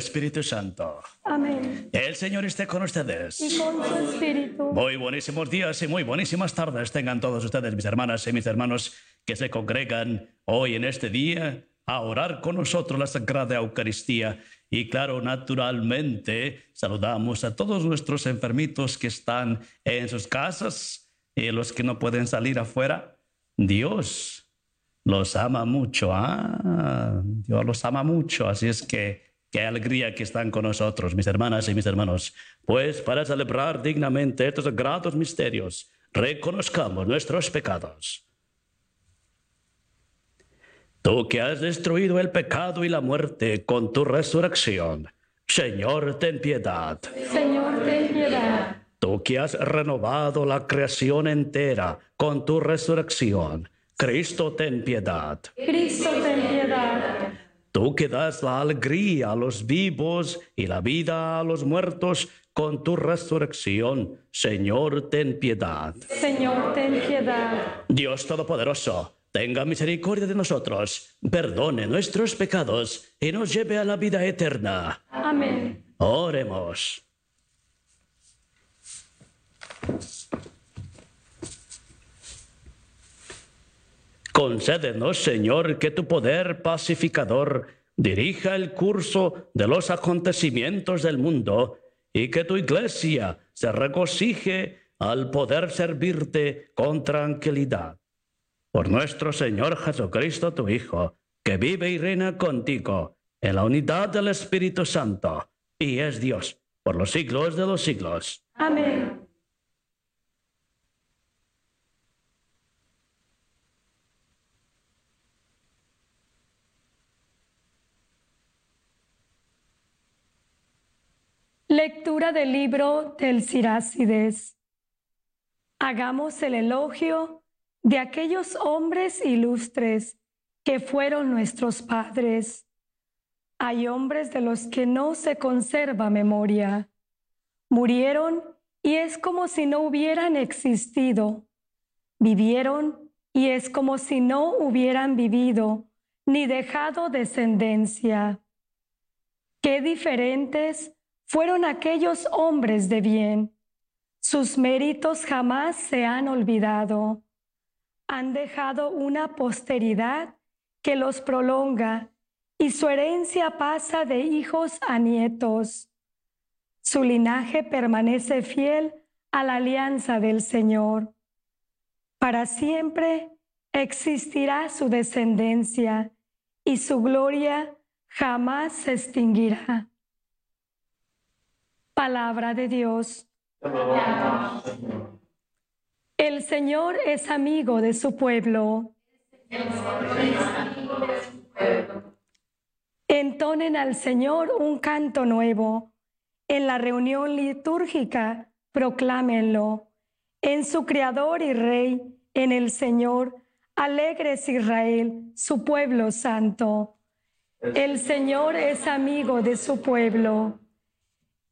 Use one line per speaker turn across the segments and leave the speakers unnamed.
Espíritu Santo.
Amén.
El Señor esté con ustedes.
Y con su espíritu.
Muy buenísimos días y muy buenísimas tardes tengan todos ustedes, mis hermanas y mis hermanos, que se congregan hoy en este día a orar con nosotros la Sagrada Eucaristía. Y claro, naturalmente, saludamos a todos nuestros enfermitos que están en sus casas y los que no pueden salir afuera. Dios los ama mucho, ¿ah? Dios los ama mucho, así es que qué alegría que están con nosotros, mis hermanas y mis hermanos. Pues para celebrar dignamente estos sagrados misterios, reconozcamos nuestros pecados. Tú que has destruido el pecado y la muerte con tu resurrección, Señor, ten piedad.
Señor, ten piedad.
Tú que has renovado la creación entera con tu resurrección, Cristo, ten piedad.
Cristo, ten piedad.
Tú que das la alegría a los vivos y la vida a los muertos con tu resurrección, Señor, ten piedad.
Señor, ten piedad.
Dios Todopoderoso, tenga misericordia de nosotros, perdone nuestros pecados y nos lleve a la vida eterna.
Amén.
Oremos. Concédenos, Señor, que tu poder pacificador dirija el curso de los acontecimientos del mundo y que tu iglesia se regocije al poder servirte con tranquilidad. Por nuestro Señor Jesucristo, tu Hijo, que vive y reina contigo en la unidad del Espíritu Santo y es Dios por los siglos de los siglos.
Amén. Lectura del libro del Sirácides. Hagamos el elogio de aquellos hombres ilustres que fueron nuestros padres. Hay hombres de los que no se conserva memoria. Murieron y es como si no hubieran existido. Vivieron y es como si no hubieran vivido ni dejado descendencia. Qué diferentes fueron aquellos hombres de bien. Sus méritos jamás se han olvidado. Han dejado una posteridad que los prolonga y su herencia pasa de hijos a nietos. Su linaje permanece fiel a la alianza del Señor. Para siempre existirá su descendencia y su gloria jamás se extinguirá. Palabra de Dios. El Señor es amigo de su pueblo. Entonen al Señor un canto nuevo. En la reunión litúrgica, proclámenlo. En su Creador y Rey, en el Señor, alegres Israel, su pueblo santo. El Señor es amigo de su pueblo.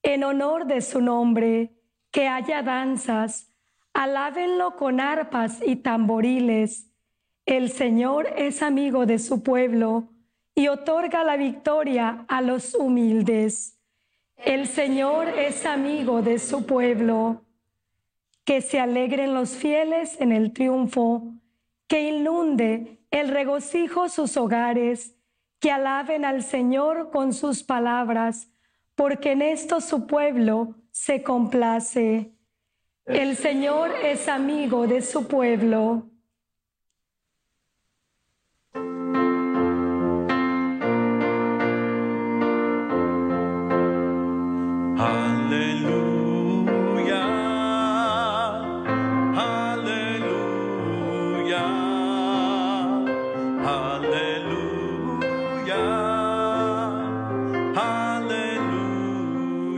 En honor de su nombre, que haya danzas, alábenlo con arpas y tamboriles. El Señor es amigo de su pueblo y otorga la victoria a los humildes. El Señor es amigo de su pueblo. que se alegren los fieles en el triunfo, que inunde el regocijo sus hogares, que alaben al Señor con sus palabras, porque en esto su pueblo se complace. El Señor es amigo de su pueblo.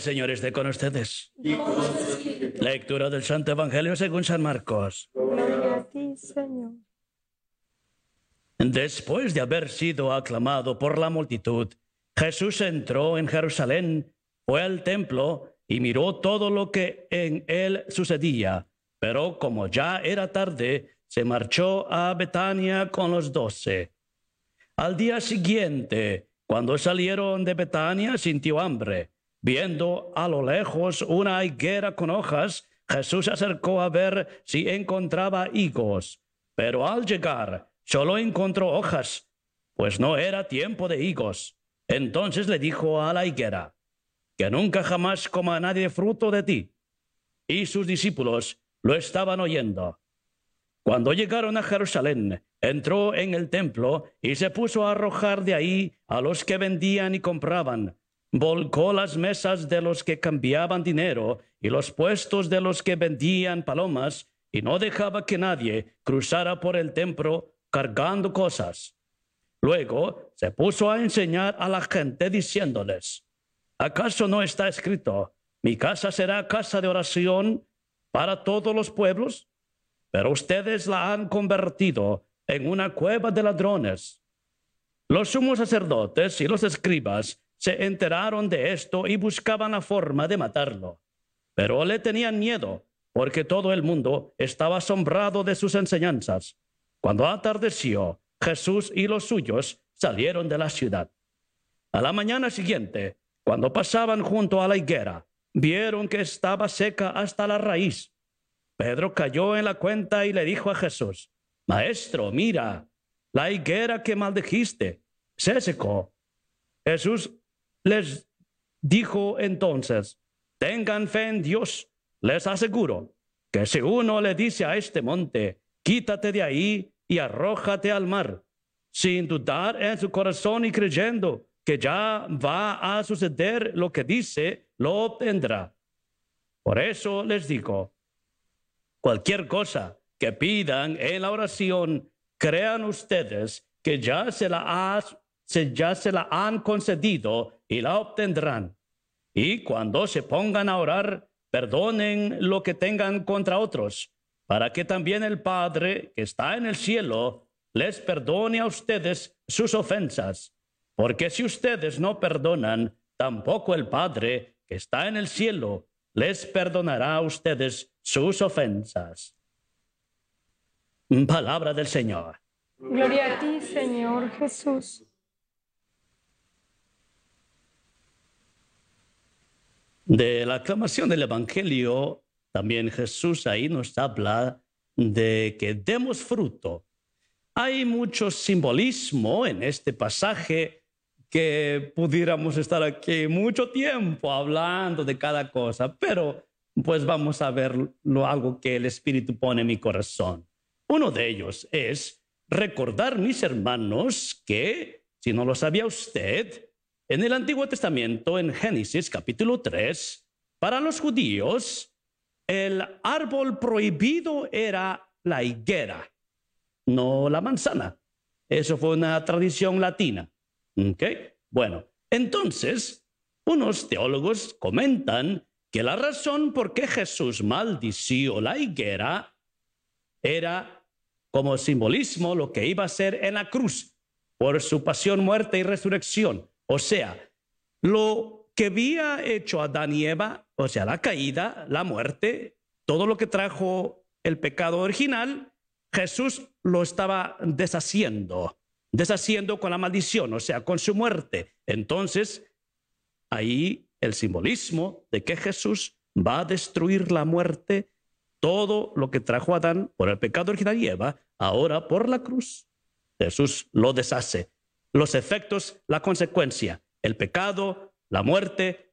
El Señor esté con ustedes. Lectura del Santo Evangelio según San Marcos.
Gloria a ti, Señor.
Después de haber sido aclamado por la multitud, Jesús entró en Jerusalén, fue al templo y miró todo lo que en él sucedía. Pero como ya era tarde, se marchó a Betania con los doce. Al día siguiente, cuando salieron de Betania, sintió hambre. Viendo a lo lejos una higuera con hojas, Jesús se acercó a ver si encontraba higos. Pero al llegar, solo encontró hojas, pues no era tiempo de higos. Entonces le dijo a la higuera, que nunca jamás coma nadie fruto de ti. Y sus discípulos lo estaban oyendo. Cuando llegaron a Jerusalén, entró en el templo y se puso a arrojar de ahí a los que vendían y compraban. Volcó las mesas de los que cambiaban dinero y los puestos de los que vendían palomas y no dejaba que nadie cruzara por el templo cargando cosas. Luego se puso a enseñar a la gente diciéndoles, ¿acaso no está escrito, mi casa será casa de oración para todos los pueblos? Pero ustedes la han convertido en una cueva de ladrones. Los sumos sacerdotes y los escribas se enteraron de esto y buscaban la forma de matarlo. Pero le tenían miedo, porque todo el mundo estaba asombrado de sus enseñanzas. Cuando atardeció, Jesús y los suyos salieron de la ciudad. A la mañana siguiente, cuando pasaban junto a la higuera, vieron que estaba seca hasta la raíz. Pedro cayó en la cuenta y le dijo a Jesús, Maestro, mira, la higuera que maldijiste se secó. Jesús les dijo entonces, tengan fe en Dios. Les aseguro que si uno le dice a este monte, quítate de ahí y arrójate al mar, sin dudar en su corazón y creyendo que ya va a suceder lo que dice, lo obtendrá. Por eso les digo, cualquier cosa que pidan en la oración, crean ustedes que ya se la, ha, se, ya se la han concedido y la obtendrán. Y cuando se pongan a orar, perdonen lo que tengan contra otros, para que también el Padre que está en el cielo les perdone a ustedes sus ofensas. Porque si ustedes no perdonan, tampoco el Padre que está en el cielo les perdonará a ustedes sus ofensas. Palabra del Señor.
Gloria a ti, Señor Jesús.
De la aclamación del Evangelio, también Jesús ahí nos habla de que demos fruto. Hay mucho simbolismo en este pasaje que pudiéramos estar aquí mucho tiempo hablando de cada cosa, pero pues vamos a ver lo, algo que el Espíritu pone en mi corazón. Uno de ellos es recordar, mis hermanos, que, si no lo sabía usted, en el Antiguo Testamento, en Génesis capítulo 3, para los judíos, el árbol prohibido era la higuera, no la manzana. Eso fue una tradición latina. ¿Ok? Bueno, entonces, unos teólogos comentan que la razón por qué Jesús maldició la higuera era como simbolismo lo que iba a ser en la cruz por su pasión, muerte y resurrección. O sea, lo que había hecho Adán y Eva, o sea, la caída, la muerte, todo lo que trajo el pecado original, Jesús lo estaba deshaciendo, deshaciendo con la maldición, o sea, con su muerte. Entonces, ahí el simbolismo de que Jesús va a destruir la muerte, todo lo que trajo Adán por el pecado original y Eva, ahora por la cruz, Jesús lo deshace. Los efectos, la consecuencia, el pecado, la muerte,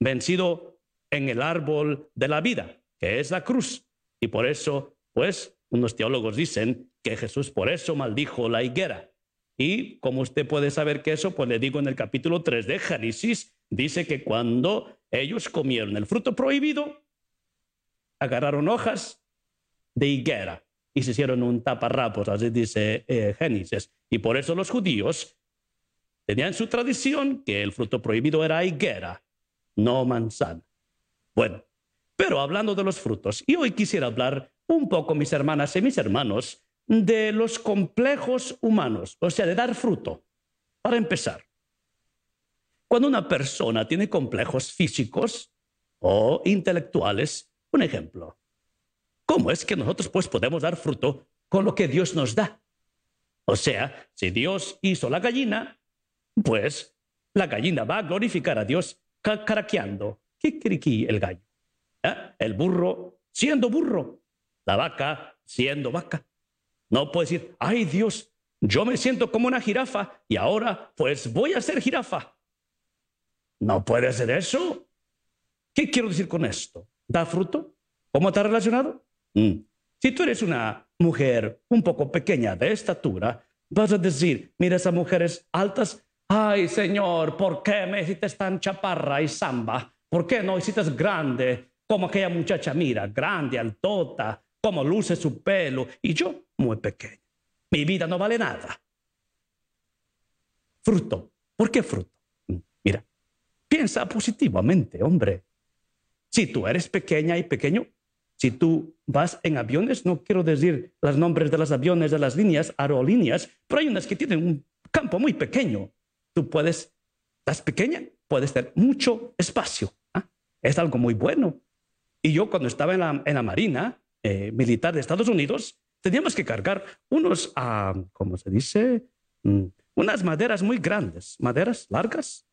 vencido en el árbol de la vida, que es la cruz. Y por eso, pues, unos teólogos dicen que Jesús por eso maldijo la higuera. Y como usted puede saber que eso, pues le digo en el capítulo 3 de Génesis, dice que cuando ellos comieron el fruto prohibido, agarraron hojas de higuera y se hicieron un taparrapos, así dice eh, Génesis. Y por eso los judíos tenían su tradición que el fruto prohibido era higuera, no manzana. Bueno, pero hablando de los frutos, y hoy quisiera hablar un poco, mis hermanas y mis hermanos, de los complejos humanos, o sea, de dar fruto. Para empezar, cuando una persona tiene complejos físicos o intelectuales, un ejemplo, ¿cómo es que nosotros pues podemos dar fruto con lo que Dios nos da? O sea, si Dios hizo la gallina, pues la gallina va a glorificar a Dios caraqueando. ¿Qué el gallo? ¿Eh? El burro siendo burro. La vaca siendo vaca. No puede decir, ay Dios, yo me siento como una jirafa y ahora pues voy a ser jirafa. No puede ser eso. ¿Qué quiero decir con esto? ¿Da fruto? ¿Cómo está relacionado? Mm. Si tú eres una mujer un poco pequeña de estatura, vas a decir, mira esas mujeres altas, ay Señor, ¿por qué me hiciste tan chaparra y samba? ¿Por qué no hiciste grande como aquella muchacha? Mira, grande, altota, cómo luce su pelo, y yo muy pequeño. Mi vida no vale nada. Fruto. ¿Por qué fruto? Mira, Piensa positivamente, hombre. Si tú eres pequeña y pequeño, si tú vas en aviones, no quiero decir los nombres de los aviones, de las líneas, aerolíneas, pero hay unas que tienen un campo muy pequeño. Tú puedes, estás pequeña, puedes tener mucho espacio. ¿ah? Es algo muy bueno. Y yo cuando estaba en la, en la Marina eh, Militar de Estados Unidos, teníamos que cargar unos, ah, ¿cómo se dice? Mm, unas maderas muy grandes, maderas largas.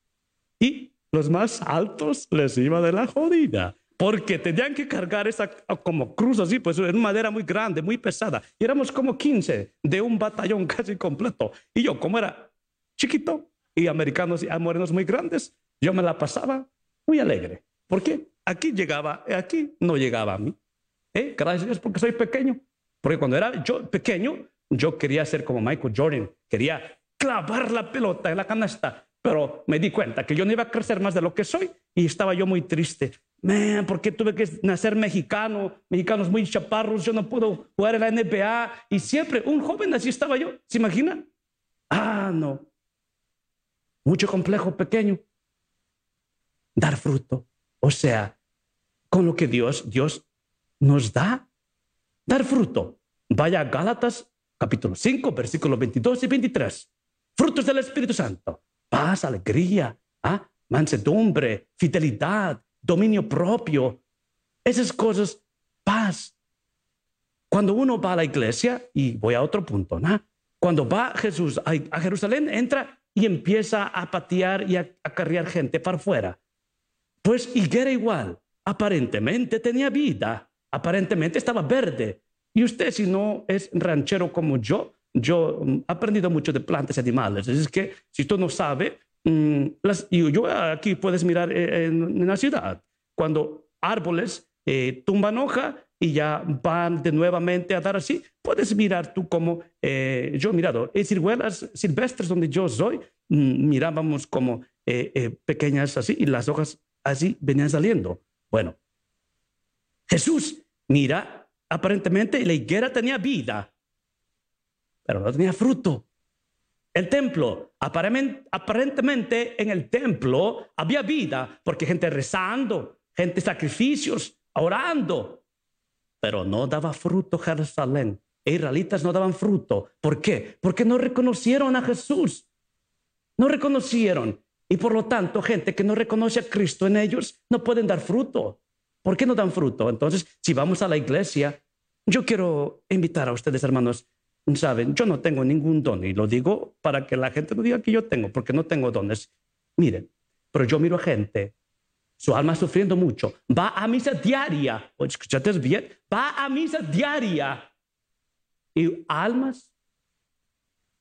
Y los más altos les iba de la jodida. Porque tenían que cargar esa como cruz así, pues en madera muy grande, muy pesada. Y éramos como 15 de un batallón casi completo. Y yo, como era chiquito y americanos y morenos muy grandes, yo me la pasaba muy alegre. ¿Por qué? Aquí llegaba, aquí no llegaba a mí. ¿Eh? Gracias a Dios porque soy pequeño. Porque cuando era yo pequeño, yo quería ser como Michael Jordan. Quería clavar la pelota en la canasta pero me di cuenta que yo no iba a crecer más de lo que soy y estaba yo muy triste. Man, ¿por qué tuve que nacer mexicano? Mexicanos muy chaparros, yo no puedo jugar en la NBA. Y siempre, un joven así estaba yo, ¿se imagina? Ah, no. Mucho complejo pequeño. Dar fruto. O sea, con lo que Dios, Dios nos da. Dar fruto. Vaya a Gálatas capítulo 5, versículos 22 y 23. Frutos del Espíritu Santo paz, alegría, ¿ah? mansedumbre, fidelidad, dominio propio. Esas cosas, paz. Cuando uno va a la iglesia, y voy a otro punto, ¿no? cuando va Jesús a, Jerusalén, entra y empieza a patear y a acarrear gente para afuera. Pues higuera igual, aparentemente tenía vida, aparentemente estaba verde. Y usted si no es ranchero como yo, yo he mm, aprendido mucho de plantas y animales. Es que si tú no sabes, mm, las, y yo aquí puedes mirar eh, en, la ciudad, cuando árboles eh, tumban hoja y ya van de nuevamente a dar así, puedes mirar tú como eh, yo he mirado. En ciruelas silvestres donde yo soy, mm, mirábamos como pequeñas así y las hojas así venían saliendo. Bueno, Jesús, mira, aparentemente la higuera tenía vida pero no tenía fruto. El templo, aparentemente en el templo había vida, porque gente rezando, gente sacrificios, orando, pero no daba fruto Jerusalén. Israelitas no daban fruto. ¿Por qué? Porque no reconocieron a Jesús. No reconocieron. Y por lo tanto, gente que no reconoce a Cristo en ellos no pueden dar fruto. ¿Por qué no dan fruto? Entonces, si vamos a la iglesia, yo quiero invitar a ustedes, hermanos, saben, yo no tengo ningún don y lo digo para que la gente no diga que yo tengo, porque no tengo dones. Miren, pero yo miro a gente, su alma sufriendo mucho, va a misa diaria, escúchate bien, va a misa diaria. Y almas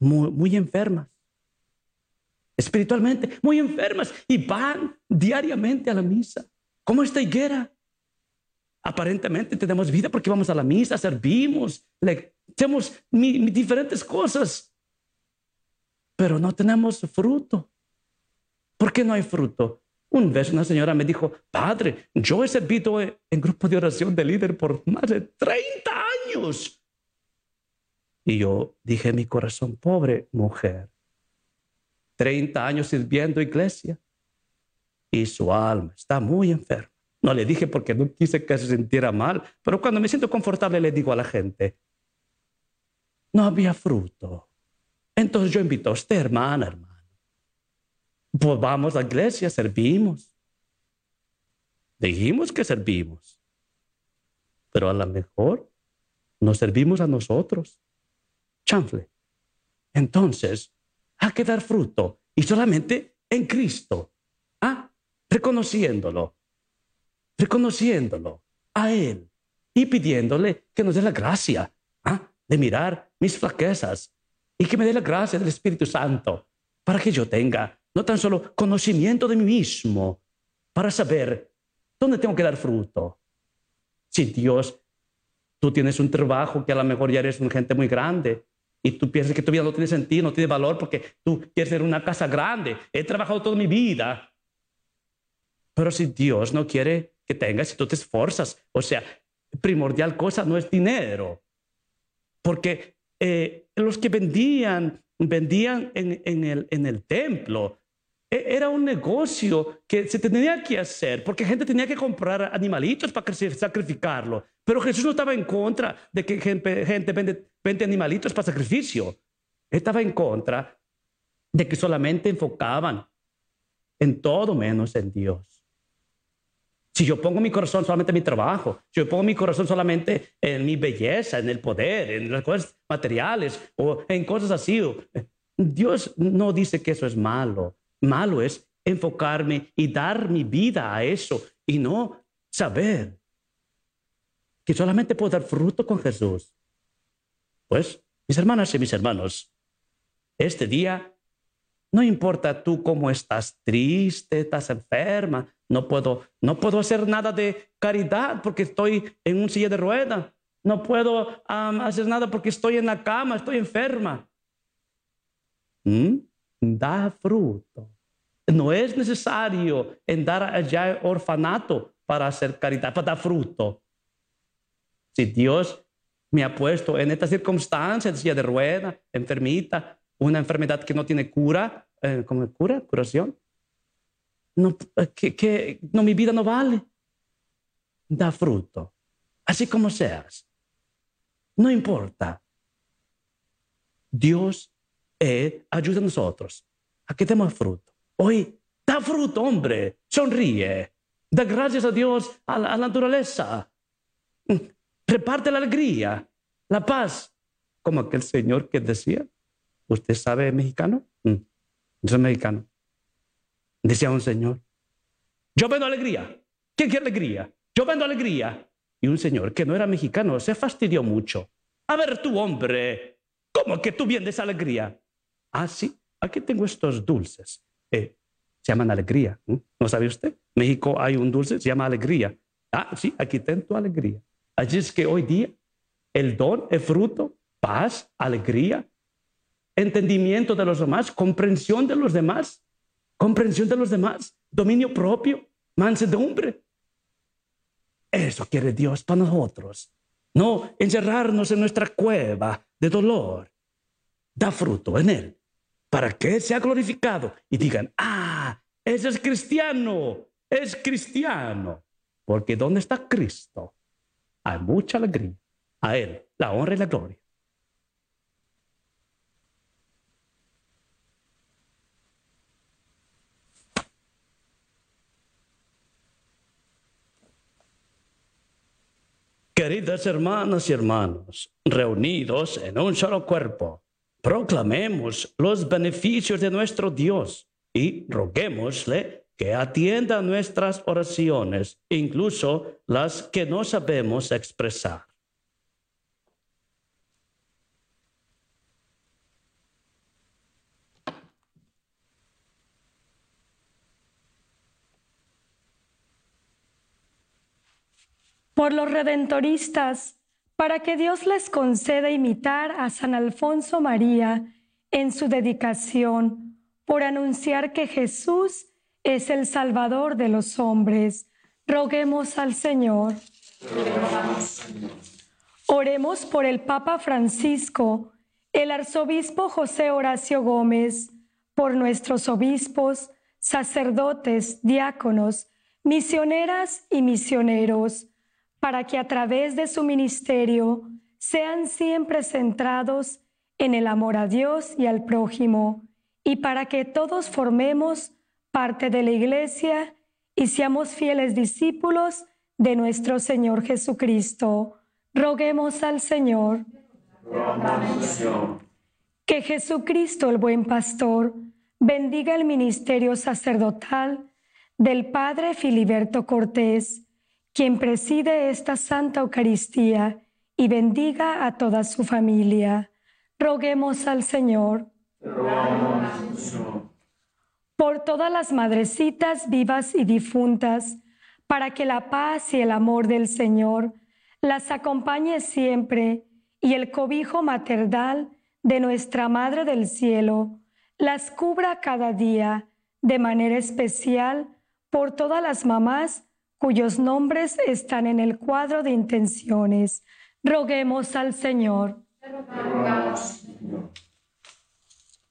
muy, muy enfermas, espiritualmente muy enfermas. Y van diariamente a la misa, como esta higuera. Aparentemente tenemos vida porque vamos a la misa, servimos, le, hacemos diferentes cosas, pero no tenemos fruto. ¿Por qué no hay fruto? Un vez una señora me dijo, padre, yo he servido en grupo de oración de líder por más de 30 años. Y yo dije en mi corazón, pobre mujer, 30 años sirviendo iglesia y su alma está muy enferma. No le dije porque no quise que se sintiera mal, pero cuando me siento confortable le digo a la gente, no había fruto. Entonces yo invito a usted, hermana, hermano. Pues vamos a la iglesia, servimos. Dijimos que servimos. Pero a lo mejor nos servimos a nosotros. Chanfle. Entonces, hay que dar fruto y solamente en Cristo. ¿Ah? Reconociéndolo. Reconociéndolo a Él y pidiéndole que nos dé la gracia ¿ah? de mirar mis flaquezas y que me dé la gracia del Espíritu Santo para que yo tenga no tan solo conocimiento de mí mismo, para saber dónde tengo que dar fruto. Si Dios, tú tienes un trabajo que a lo mejor ya eres una gente muy grande y tú piensas que tu vida no tiene sentido, no tiene valor porque tú quieres tener una casa grande. He trabajado toda mi vida. Pero si Dios no quiere que tengas, si tú te esforzas, o sea, primordial cosa no es dinero. Porque eh, los que vendían, vendían en, el, en el templo, era un negocio que se tenía que hacer, porque gente tenía que comprar animalitos para sacrificarlo. Pero Jesús no estaba en contra de que gente, gente vende, animalitos para sacrificio. Estaba en contra de que solamente enfocaban en todo menos en Dios. Si yo pongo mi corazón solamente en mi trabajo, si yo pongo mi corazón solamente en mi belleza, en el poder, en las cosas materiales o en cosas así, Dios no dice que eso es malo. Malo es enfocarme y dar mi vida a eso y no saber que solamente puedo dar fruto con Jesús. Pues, mis hermanas y mis hermanos, este día no importa tú cómo estás triste, estás enferma, no puedo, no puedo hacer nada de caridad porque estoy en un silla de rueda. No puedo hacer nada porque estoy en la cama, estoy enferma. ¿Mm? Da fruto. No es necesario andar allá orfanato para hacer caridad, para dar fruto. Si Dios me ha puesto en esta circunstancia, de silla de rueda, enfermita, una enfermedad que no tiene cura, eh, ¿cómo cura? ¿Curación? No, eh, que, no, mi vida no vale. Da fruto, así como seas. No importa. Dios eh, ayuda a nosotros a que demos fruto. Hoy, da fruto, hombre. Sonríe. Da gracias a Dios, a la, naturaleza. Reparte la alegría, la paz, como aquel señor que decía, ¿Usted sabe mexicano? Mm. Yo soy mexicano. Decía un señor, yo vendo alegría. ¿Quién quiere alegría? Yo vendo alegría. Y un señor que no era mexicano se fastidió mucho. A ver, tú, hombre, ¿cómo que tú vendes alegría? Ah, sí, aquí tengo estos dulces. Eh, se llaman alegría. ¿No sabe usted? México hay un dulce, se llama alegría. Ah, sí, aquí tengo tu alegría. Así es que hoy día el don, el fruto, paz, alegría, entendimiento de los demás, comprensión de los demás, comprensión de los demás, dominio propio, mansedumbre. Eso quiere Dios para nosotros. No encerrarnos en nuestra cueva de dolor. Da fruto en Él para que sea glorificado y digan, ah, ese es cristiano, es cristiano. porque donde está Cristo hay mucha alegría. A Él la honra y la gloria. Queridas hermanas y hermanos, reunidos en un solo cuerpo, proclamemos los beneficios de nuestro Dios y roguémosle que atienda nuestras oraciones, incluso las que no sabemos expresar.
por los redentoristas, para que Dios les conceda imitar a San Alfonso María en su dedicación, por anunciar que Jesús es el Salvador de los hombres. Roguemos al Señor. Oremos por el Papa Francisco, el arzobispo José Horacio Gómez, por nuestros obispos, sacerdotes, diáconos, misioneras y misioneros para que a través de su ministerio sean siempre centrados en el amor a Dios y al prójimo, y para que todos formemos parte de la Iglesia y seamos fieles discípulos de nuestro Señor Jesucristo. Roguemos al Señor. Que Jesucristo, el buen pastor, bendiga el ministerio sacerdotal del Padre Filiberto Cortés quien preside esta Santa Eucaristía y bendiga a toda su familia. Roguemos al Señor. Por todas las madrecitas vivas y difuntas, para que la paz y el amor del Señor las acompañe siempre y el cobijo maternal de nuestra Madre del Cielo las cubra cada día de manera especial por todas las mamás cuyos nombres están en el cuadro de intenciones. Roguemos al Señor.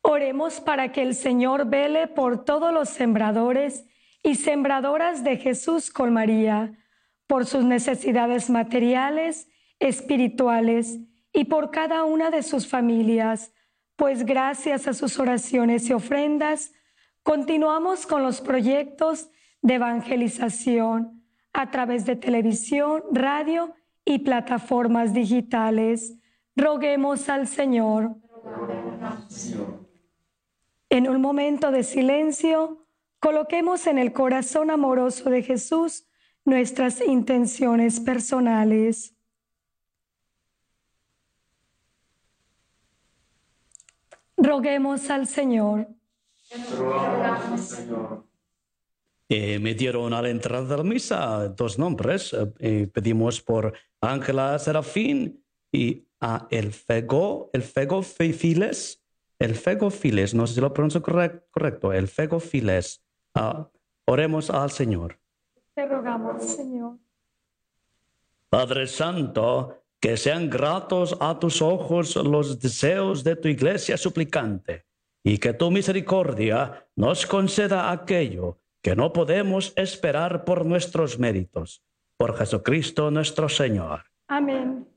Oremos para que el Señor vele por todos los sembradores y sembradoras de Jesús con María, por sus necesidades materiales, espirituales y por cada una de sus familias, pues gracias a sus oraciones y ofrendas, continuamos con los proyectos de evangelización a través de televisión, radio y plataformas digitales. Roguemos al Señor. En un momento de silencio, coloquemos en el corazón amoroso de Jesús nuestras intenciones personales. Roguemos al Señor. Roguemos, Señor.
Eh, me dieron a la entrada de la misa dos nombres. Eh, pedimos por Ángela Serafín y a El Fego, El Fego Files, El Fego Files, no sé si lo pronuncio correcto, El Fego Files. Ah, oremos al Señor.
Te rogamos, Señor.
Padre Santo, que sean gratos a tus ojos los deseos de tu iglesia suplicante y que tu misericordia nos conceda aquello que no podemos esperar por nuestros méritos. Por Jesucristo nuestro Señor.
Amén.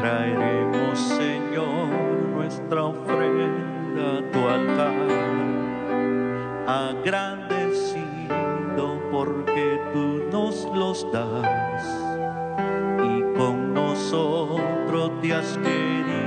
Traeremos, Señor, nuestra ofrenda a tu altar, agradecido porque tú nos los das. Y con nosotros te has querido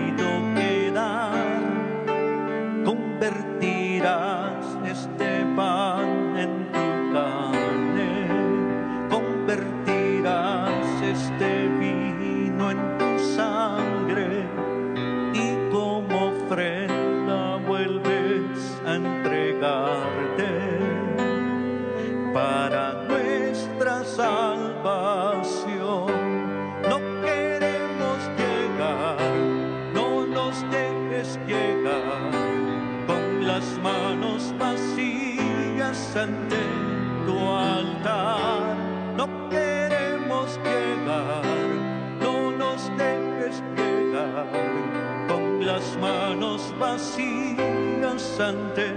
ante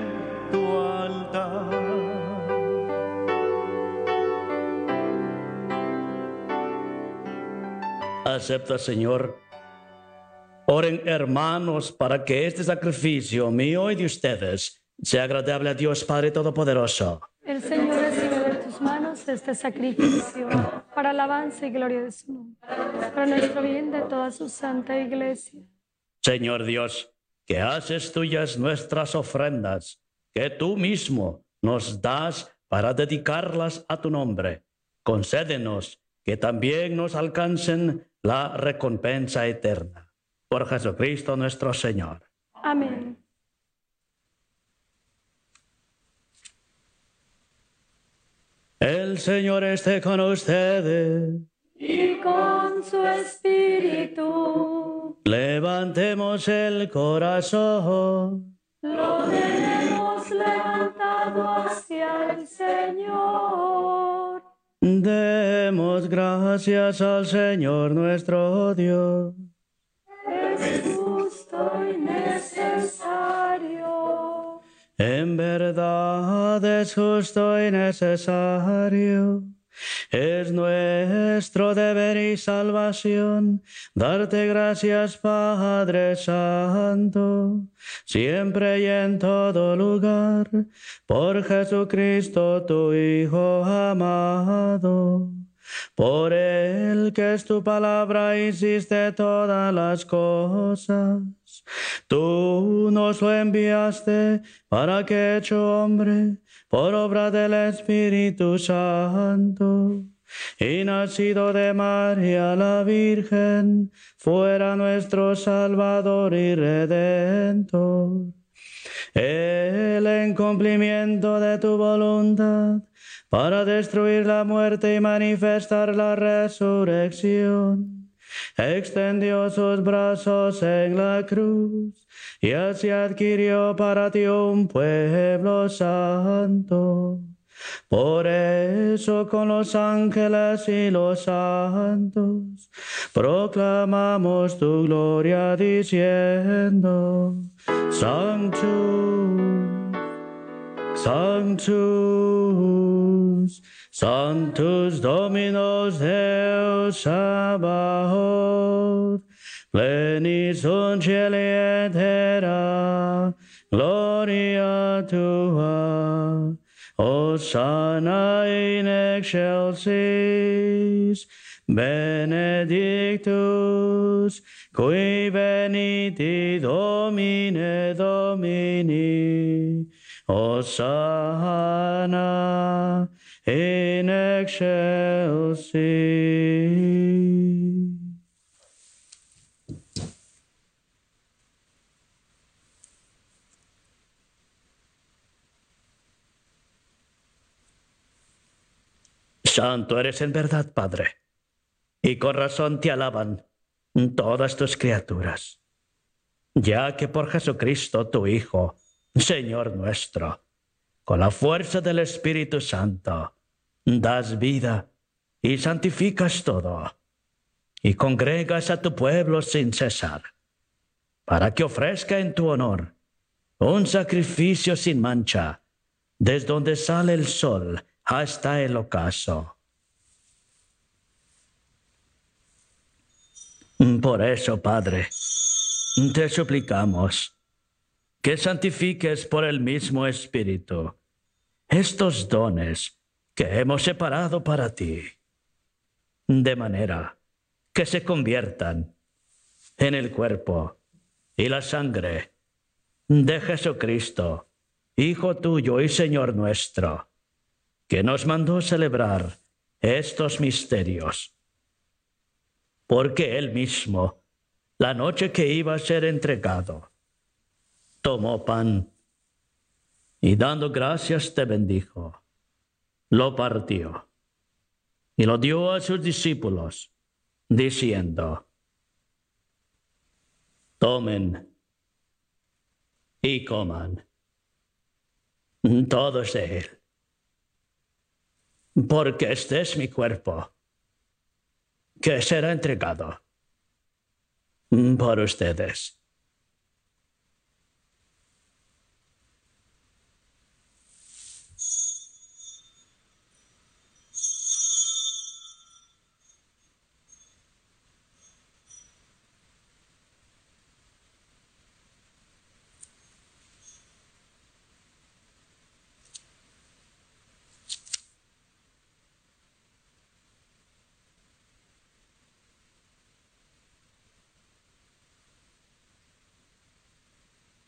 tu altar.
Acepta, Señor. Oren, hermanos, para que este sacrificio mío y de ustedes sea agradable a Dios Padre Todopoderoso.
El Señor recibe de tus manos este sacrificio para alabanza y gloria de su nombre, para nuestro bien de toda su santa iglesia.
Señor Dios, que haces tuyas nuestras ofrendas, que tú mismo nos das para dedicarlas a tu nombre. Concédenos que también nos alcancen la recompensa eterna. Por Jesucristo nuestro Señor.
Amén.
El Señor esté con ustedes.
Y con su espíritu
Levantemos el corazón.
lo tenemos levantado hacia el Señor.
Demos gracias al Señor nuestro Dios.
Es justo y necesario.
En verdad es justo y necesario. Es nuestro deber y salvación darte gracias, Padre Santo, siempre y en todo lugar, por Jesucristo, tu Hijo amado. Por el que es tu palabra hiciste todas las cosas. Tú nos lo enviaste para que hecho hombre por obra del Espíritu Santo y nacido de María la Virgen, fuera nuestro Salvador y Redentor. El en cumplimiento de tu voluntad, para destruir la muerte y manifestar la resurrección, extendió sus brazos en la cruz y así adquirió para ti un pueblo santo. Por eso con los ángeles y los santos proclamamos tu gloria diciendo, Sanctus, Sanctus, Sanctus Dominus Deus Sabaoth, plenis sunt cieli et terra, gloria tua, Hosanna in excelsis, benedictus, qui veniti Domine Domini, Hosanna in excelsis. Santo eres en verdad, Padre, y con razón te alaban todas tus criaturas, ya que por Jesucristo, tu Hijo, Señor nuestro, con la fuerza del Espíritu Santo, das vida y santificas todo, y congregas a tu pueblo sin cesar, para que ofrezca en tu honor un sacrificio sin mancha, desde donde sale el sol hasta el ocaso. Por eso, Padre, te suplicamos que santifiques por el mismo Espíritu estos dones que hemos separado para ti, de manera que se conviertan en el cuerpo y la sangre de Jesucristo, Hijo tuyo y Señor nuestro, que nos mandó celebrar estos misterios. Porque Él mismo, la noche que iba a ser entregado, tomó pan y dando gracias te bendijo, lo partió y lo dio a sus discípulos, diciendo, tomen y coman todos de él, porque este es mi cuerpo, que será entregado por ustedes.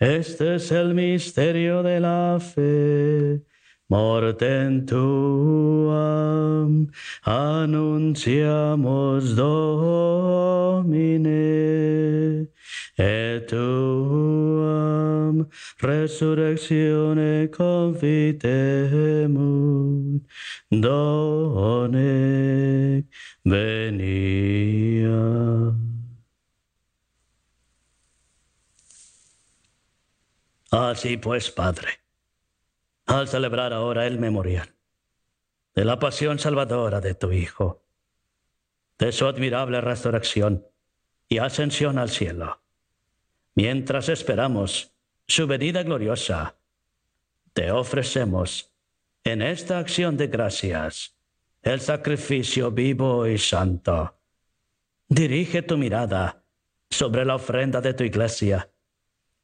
Este es el misterio de la fe. Morten tuam annunciamos Domine, et tuam resurrectione confitemur, donec venia. Así pues, Padre, al celebrar ahora el memorial de la pasión salvadora de tu Hijo, de su admirable resurrección y ascensión al cielo, mientras esperamos su venida gloriosa, te ofrecemos en esta acción de gracias el sacrificio vivo y santo. Dirige tu mirada sobre la ofrenda de tu iglesia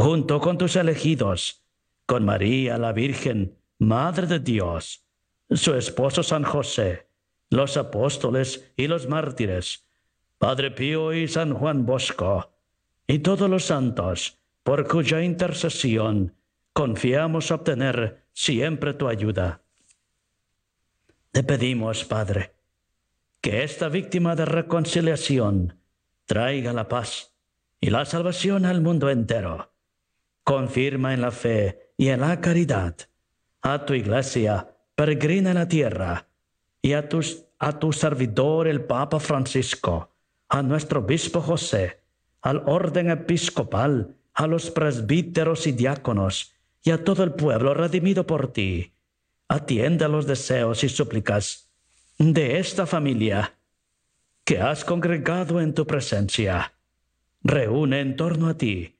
junto con tus elegidos, con María la Virgen, Madre de Dios, su esposo San José, los apóstoles y los mártires, Padre Pío y San Juan Bosco, y todos los santos, por cuya intercesión confiamos obtener siempre tu ayuda. Te pedimos, Padre, que esta víctima de reconciliación traiga la paz y la salvación al mundo entero confirma en la fe y en la caridad a tu iglesia peregrina en la tierra y a, a tu servidor el Papa Francisco, a nuestro obispo José, al orden episcopal, a los presbíteros y diáconos y a todo el pueblo redimido por ti. Atiende a los deseos y súplicas de esta familia que has congregado en tu presencia. Reúne en torno a ti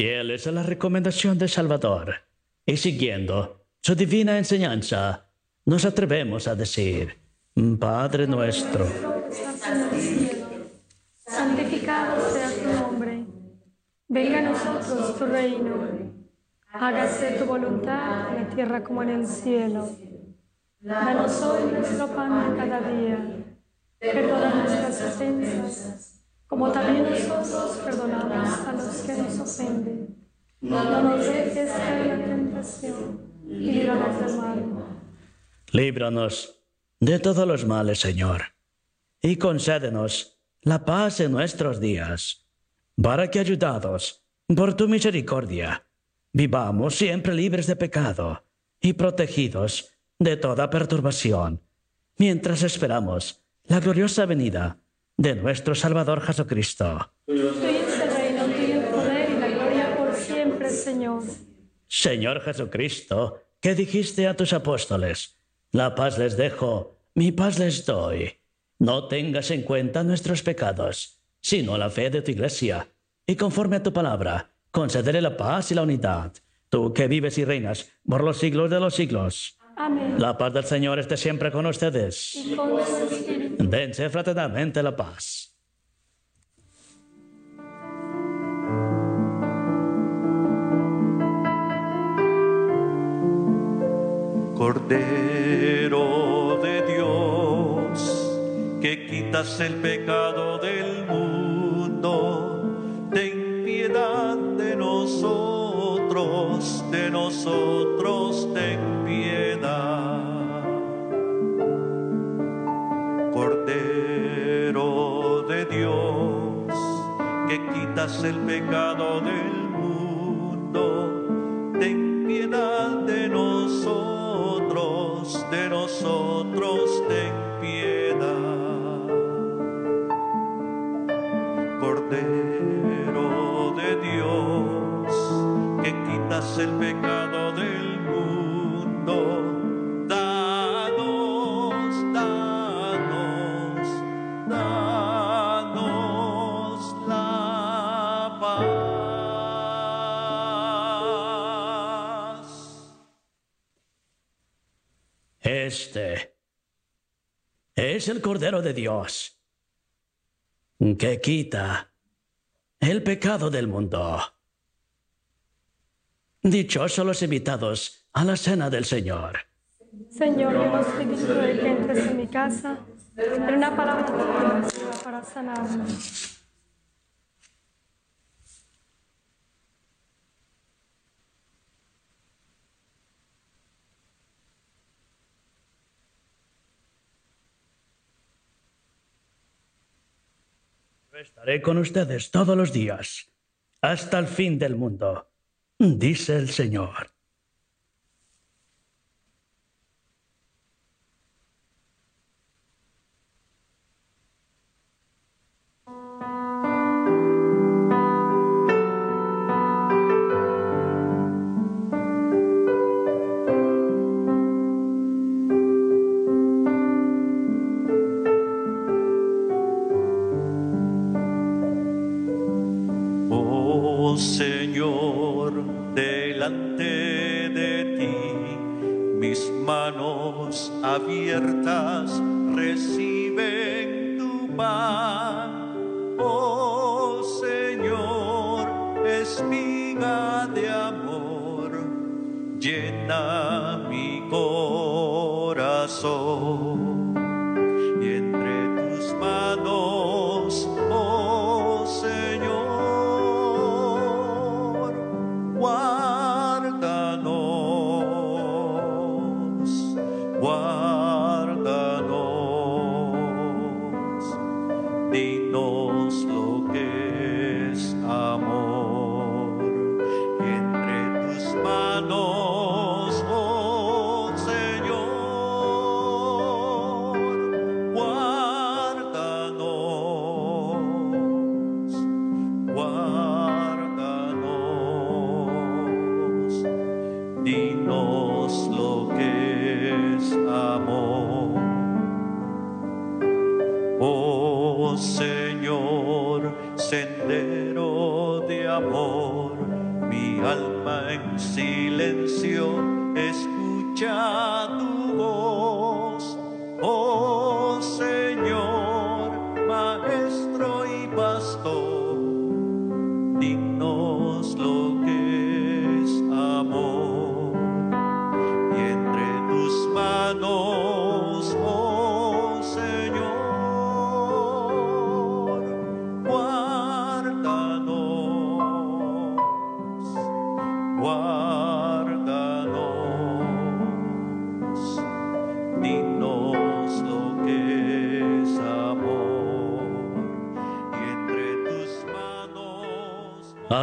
Fieles a la recomendación de Salvador, y siguiendo su divina enseñanza, nos atrevemos a decir, Padre nuestro,
santificado sea tu nombre, venga a nosotros tu reino, hágase tu voluntad en la tierra como en el cielo. Danos hoy nuestro pan de cada día, perdona nuestras ofensas, como también nosotros perdonamos a los que nos ofenden. No nos dejes caer la tentación líbranos del mal.
líbranos de todos los males, Señor, y concédenos la paz en nuestros días, para que ayudados por tu misericordia, vivamos siempre libres de pecado y protegidos de toda perturbación, mientras esperamos la gloriosa venida de nuestro Salvador Jesucristo.
Tuyo es el reino, tuyo el poder y la gloria por siempre, Señor.
Señor Jesucristo, que dijiste a tus apóstoles, la paz les dejo, mi paz les doy. No tengas en cuenta nuestros pecados, sino la fe de tu iglesia, y conforme a tu palabra, concederé la paz y la unidad, tú que vives y reinas por los siglos de los siglos.
Amén.
La paz del Señor esté siempre con ustedes.
Y con.
Dense fraternalmente la paz.
Cordero de Dios, que quitas el pecado del mundo, ten piedad de nosotros, de nosotros ten quitas el pecado del mundo, ten piedad de nosotros, de nosotros ten piedad. Cordero de Dios, que quitas el pecado
Cordero de Dios que quita el pecado del mundo. Dichosos los invitados a la cena del Señor.
Señor, hemos pedido que entres en mi casa, pero una palabra para sanarme.
Estaré con ustedes todos los días, hasta el fin del mundo, dice el Señor.
Abiertas reciben tu pan. Oh Señor, espiga de amor, llena mi corazón y entre tus manos, oh Señor, guárdanos,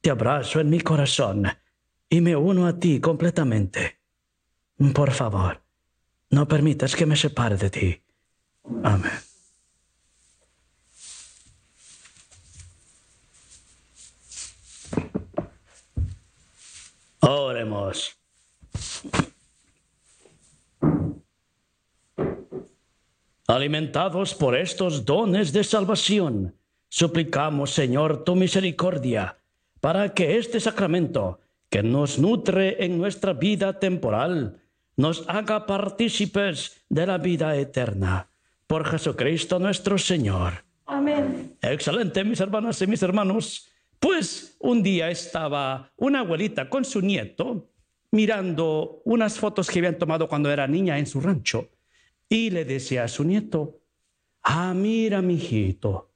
te abrazo en mi corazón y me uno a ti completamente. Por favor, no permitas que me separe de ti. Amén. Oremos. Alimentados por estos dones de salvación, suplicamos, Señor, tu misericordia, para que este sacramento que nos nutre en nuestra vida temporal, nos haga partícipes de la vida eterna. Por Jesucristo nuestro Señor.
Amén.
Excelente, mis hermanas y mis hermanos. Pues un día estaba una abuelita con su nieto mirando unas fotos que habían tomado cuando era niña en su rancho y le decía a su nieto, ah, mira, mijito,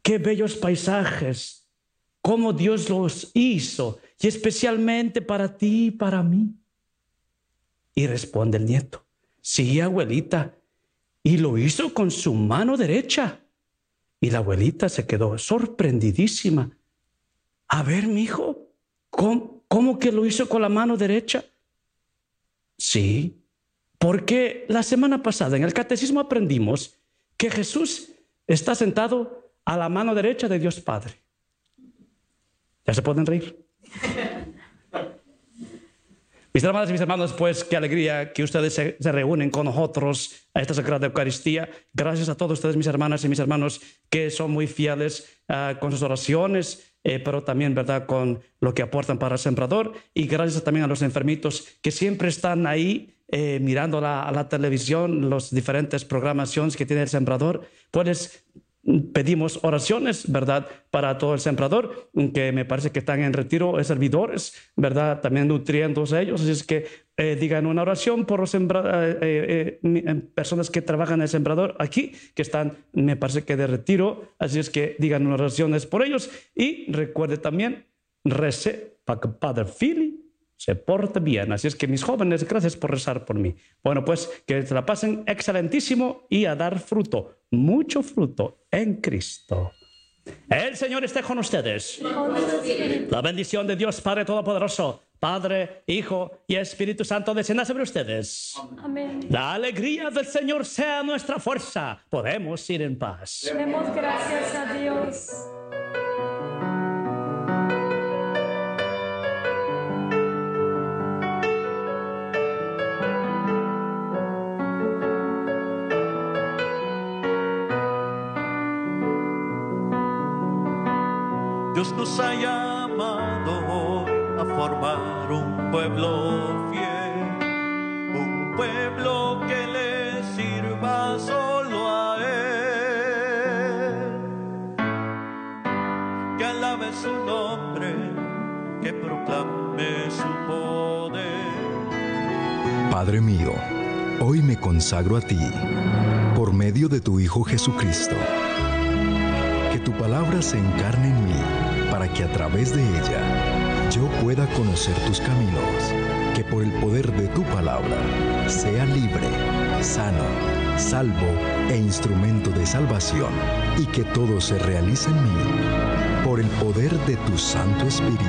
qué bellos paisajes, cómo Dios los hizo y especialmente para ti y para mí. Y responde el nieto, sí, abuelita, y lo hizo con su mano derecha. Y la abuelita se quedó sorprendidísima. A ver, mi hijo, ¿cómo, ¿cómo que lo hizo con la mano derecha? Sí, porque la semana pasada en el catecismo aprendimos que Jesús está sentado a la mano derecha de Dios Padre. ¿Ya se pueden reír? Mis hermanas y mis hermanos, pues qué alegría que ustedes se, se, reúnen con nosotros a esta Sagrada Eucaristía. Gracias a todos ustedes, mis hermanas y mis hermanos, que son muy fieles uh, con sus oraciones, eh, pero también, ¿verdad?, con lo que aportan para el sembrador. Y gracias también a los enfermitos que siempre están ahí eh, mirando la, a la televisión, las diferentes programaciones que tiene el sembrador. Pues pedimos oraciones, ¿verdad?, para todo el sembrador, que me parece que están en retiro, servidores, ¿verdad?, también nutriéndose ellos. Así es que eh, digan una oración por los sembra eh, eh, personas que trabajan en el sembrador aquí, que están, me parece que de retiro. Así es que digan unas oraciones por ellos. Y recuerde también, rece para que Padre Philly se porte bien. Así es que mis jóvenes, gracias por rezar por mí. Bueno, pues que se la pasen excelentísimo y a dar fruto, mucho fruto en Cristo. El Señor esté con ustedes. La bendición de Dios Padre Todopoderoso, Padre, Hijo y Espíritu Santo descienda sobre ustedes.
Amén.
La alegría del Señor sea nuestra fuerza. Podemos ir en paz.
Demos gracias a Dios.
Ha llamado a formar un pueblo fiel, un pueblo que le sirva solo a Él, que alabe su nombre, que proclame su poder.
Padre mío, hoy me consagro a ti, por medio de tu Hijo Jesucristo. Que tu palabra se encarne en mí, para que a través de ella yo pueda conocer tus caminos. Que por el poder de tu palabra sea libre, sano, salvo e instrumento de salvación. Y que todo se realice en mí, por el poder de tu Santo Espíritu.